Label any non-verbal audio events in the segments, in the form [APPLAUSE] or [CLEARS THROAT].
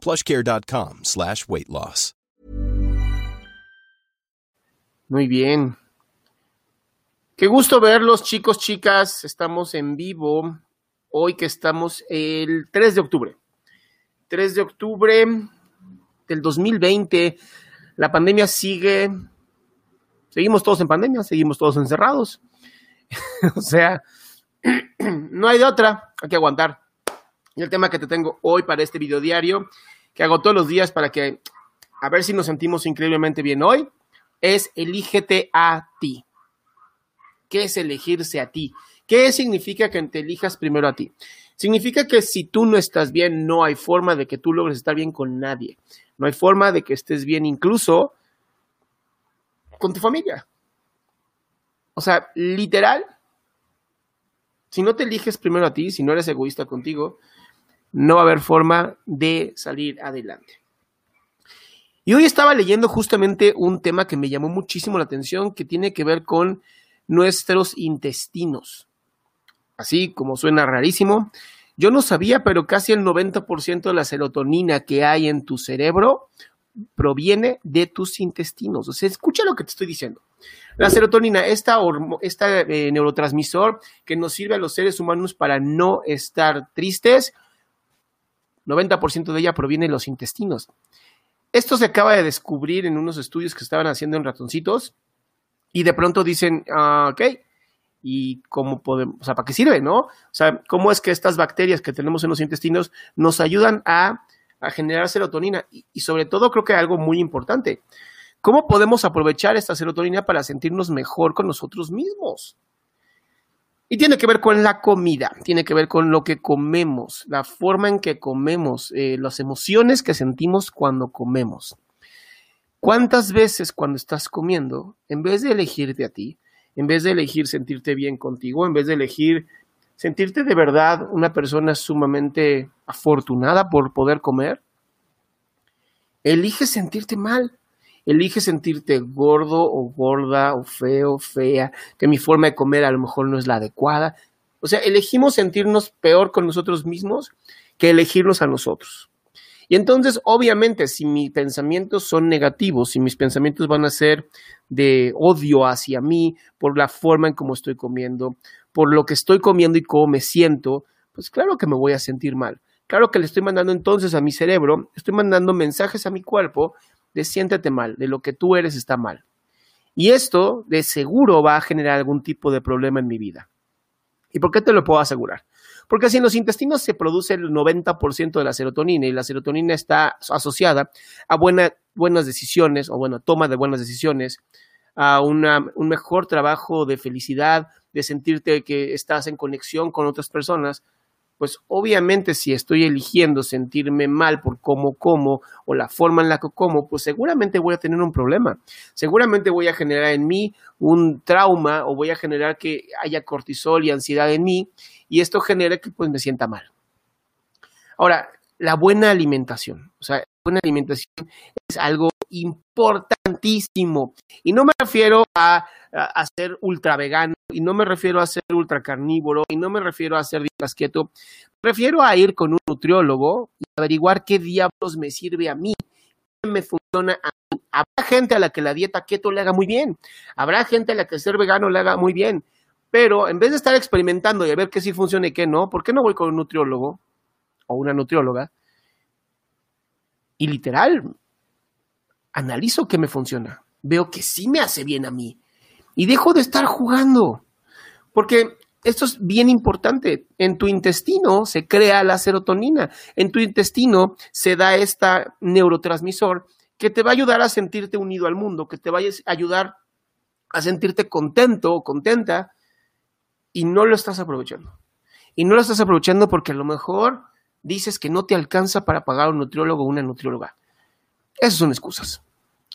plushcare.com slash weight loss. Muy bien. Qué gusto verlos, chicos, chicas. Estamos en vivo hoy que estamos el 3 de octubre. 3 de octubre del 2020. La pandemia sigue. Seguimos todos en pandemia, seguimos todos encerrados. [LAUGHS] o sea, [CLEARS THROAT] no hay de otra, hay que aguantar. Y el tema que te tengo hoy para este video diario, que hago todos los días para que a ver si nos sentimos increíblemente bien hoy, es elígete a ti. ¿Qué es elegirse a ti? ¿Qué significa que te elijas primero a ti? Significa que si tú no estás bien, no hay forma de que tú logres estar bien con nadie. No hay forma de que estés bien incluso con tu familia. O sea, literal, si no te eliges primero a ti, si no eres egoísta contigo, no va a haber forma de salir adelante. Y hoy estaba leyendo justamente un tema que me llamó muchísimo la atención, que tiene que ver con nuestros intestinos. Así como suena rarísimo, yo no sabía, pero casi el 90% de la serotonina que hay en tu cerebro proviene de tus intestinos. O sea, escucha lo que te estoy diciendo. La serotonina, esta, esta eh, neurotransmisor que nos sirve a los seres humanos para no estar tristes, 90% de ella proviene de los intestinos. Esto se acaba de descubrir en unos estudios que estaban haciendo en ratoncitos y de pronto dicen, ah, ok, ¿y cómo podemos, o sea, para qué sirve, no? O sea, ¿cómo es que estas bacterias que tenemos en los intestinos nos ayudan a, generar serotonina? Y, y sobre todo creo que algo muy importante, ¿cómo podemos aprovechar esta serotonina para sentirnos mejor con nosotros mismos? Y tiene que ver con la comida, tiene que ver con lo que comemos, la forma en que comemos, eh, las emociones que sentimos cuando comemos. ¿Cuántas veces cuando estás comiendo, en vez de elegirte a ti, en vez de elegir sentirte bien contigo, en vez de elegir sentirte de verdad una persona sumamente afortunada por poder comer, eliges sentirte mal? Elige sentirte gordo o gorda o feo, fea, que mi forma de comer a lo mejor no es la adecuada. O sea, elegimos sentirnos peor con nosotros mismos que elegirnos a nosotros. Y entonces, obviamente, si mis pensamientos son negativos, si mis pensamientos van a ser de odio hacia mí por la forma en cómo estoy comiendo, por lo que estoy comiendo y cómo me siento, pues claro que me voy a sentir mal. Claro que le estoy mandando entonces a mi cerebro, estoy mandando mensajes a mi cuerpo de siéntete mal, de lo que tú eres está mal. Y esto de seguro va a generar algún tipo de problema en mi vida. ¿Y por qué te lo puedo asegurar? Porque si en los intestinos se produce el 90% de la serotonina y la serotonina está asociada a buenas decisiones o bueno, toma de buenas decisiones, a un mejor trabajo de felicidad, de sentirte que estás en conexión con otras personas, pues obviamente si estoy eligiendo sentirme mal por cómo como o la forma en la que como, pues seguramente voy a tener un problema. Seguramente voy a generar en mí un trauma o voy a generar que haya cortisol y ansiedad en mí y esto genera que pues me sienta mal. Ahora, la buena alimentación, o sea, buena alimentación es algo importantísimo y no me refiero a a, ser ultra vegano y no me refiero a ser ultra carnívoro y no me refiero a ser dietas keto, me refiero a ir con un nutriólogo y averiguar qué diablos me sirve a mí, qué me funciona funciona a mí. Habrá gente a la que la dieta keto le haga muy bien. Habrá gente a la que ser vegano le haga muy bien. Pero en vez de estar experimentando y a ver qué sí funciona y qué no, ¿por qué no voy con un nutriólogo o una nutrióloga? Y literal, analizo qué me funciona. Veo que sí me hace bien a mí. Y dejo de estar jugando. Porque esto es bien importante. En tu intestino se crea la serotonina. En tu intestino se da este neurotransmisor que te va a ayudar a sentirte unido al mundo, que te va a ayudar a sentirte contento o contenta y no lo estás aprovechando. Y no lo estás aprovechando porque a lo mejor dices que no te alcanza para pagar un nutriólogo o una nutrióloga. Esas son excusas.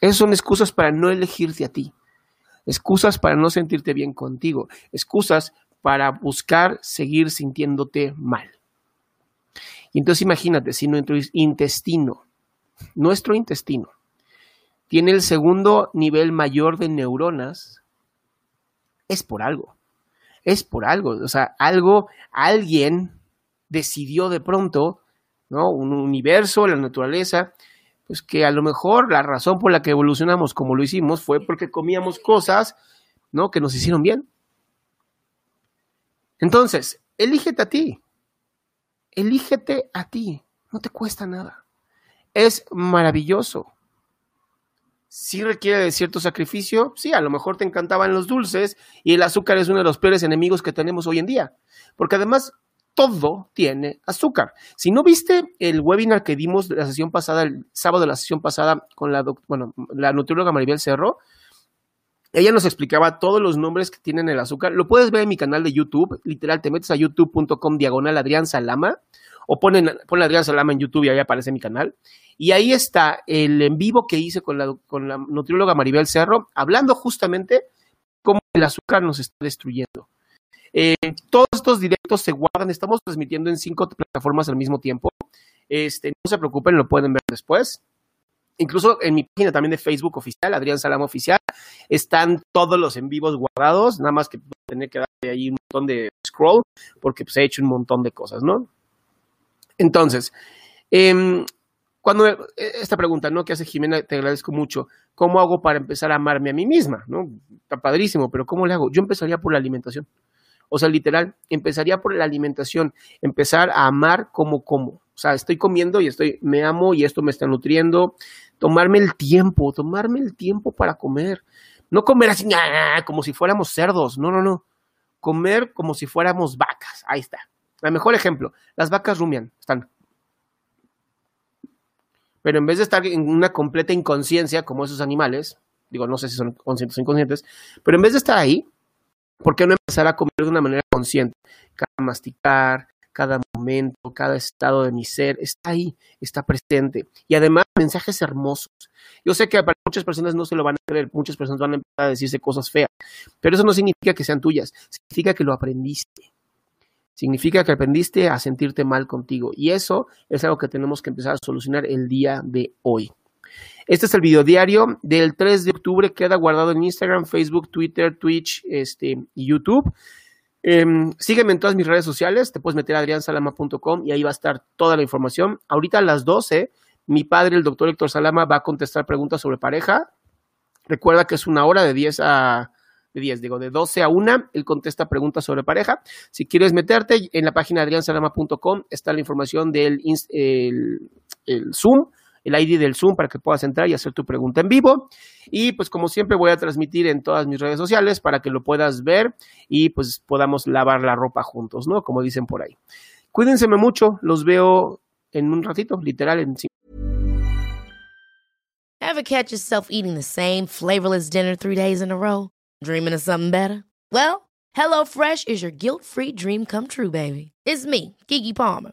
Esas son excusas para no elegirte a ti. Excusas para no sentirte bien contigo. Excusas para buscar seguir sintiéndote mal. Y entonces imagínate, si nuestro intestino, nuestro intestino, tiene el segundo nivel mayor de neuronas, es por algo es por algo, o sea, algo, alguien decidió de pronto, ¿no? Un universo, la naturaleza, pues que a lo mejor la razón por la que evolucionamos como lo hicimos fue porque comíamos cosas, ¿no? Que nos hicieron bien. Entonces, elígete a ti. Elígete a ti. No te cuesta nada. Es maravilloso sí requiere de cierto sacrificio. Sí, a lo mejor te encantaban los dulces y el azúcar es uno de los peores enemigos que tenemos hoy en día. Porque además todo tiene azúcar. Si no viste el webinar que dimos la sesión pasada, el sábado de la sesión pasada con la, bueno, la nutrióloga Maribel Cerro, ella nos explicaba todos los nombres que tienen el azúcar. Lo puedes ver en mi canal de YouTube. Literal, te metes a youtube.com diagonal Adrián Salama o ponen, ponen Adrián Salama en YouTube y ahí aparece mi canal. Y ahí está el en vivo que hice con la, con la nutrióloga Maribel Cerro, hablando justamente cómo el azúcar nos está destruyendo. Eh, todos estos directos se guardan, estamos transmitiendo en cinco plataformas al mismo tiempo. Este, no se preocupen, lo pueden ver después. Incluso en mi página también de Facebook oficial, Adrián Salama Oficial, están todos los en vivos guardados, nada más que tener que darle ahí un montón de scroll, porque pues he hecho un montón de cosas, ¿no? Entonces, eh, cuando e, esta pregunta, ¿no? Que hace Jimena, te agradezco mucho. ¿Cómo hago para empezar a amarme a mí misma? Está padrísimo, pero ¿cómo le hago? Yo empezaría por la alimentación. O sea, literal, empezaría por la alimentación, empezar a amar como como. O sea, estoy comiendo y estoy, me amo y esto me está nutriendo. Tomarme el tiempo, tomarme el tiempo para comer. No comer así, como si fuéramos cerdos. No, no, no. Comer como si fuéramos vacas. Ahí está. El mejor ejemplo, las vacas rumian, están. Pero en vez de estar en una completa inconsciencia como esos animales, digo, no sé si son conscientes o inconscientes, pero en vez de estar ahí, ¿por qué no empezar a comer de una manera consciente? Cada masticar, cada momento, cada estado de mi ser está ahí, está presente. Y además, mensajes hermosos. Yo sé que para muchas personas no se lo van a creer, muchas personas van a empezar a decirse cosas feas, pero eso no significa que sean tuyas, significa que lo aprendiste. Significa que aprendiste a sentirte mal contigo y eso es algo que tenemos que empezar a solucionar el día de hoy. Este es el video diario del 3 de octubre, queda guardado en Instagram, Facebook, Twitter, Twitch este, y YouTube. Em, sígueme en todas mis redes sociales, te puedes meter a adriansalama.com y ahí va a estar toda la información. Ahorita a las 12, mi padre, el doctor Héctor Salama, va a contestar preguntas sobre pareja. Recuerda que es una hora de 10 a de 10, digo, de 12 a 1, él contesta preguntas sobre pareja. Si quieres meterte, en la página adriansalama.com está la información del el, Zoom, el ID del Zoom para que puedas entrar y hacer tu pregunta en vivo. Y pues como siempre voy a transmitir en todas mis redes sociales para que lo puedas ver y pues podamos lavar la ropa juntos, ¿no? Como dicen por ahí. Cuídense mucho, los veo en un ratito, literal en Ever catch yourself eating the same flavorless dinner three days in a row? Dreaming of something better? Well, HelloFresh is your guilt-free dream come true, baby. It's me, Kiki Palmer.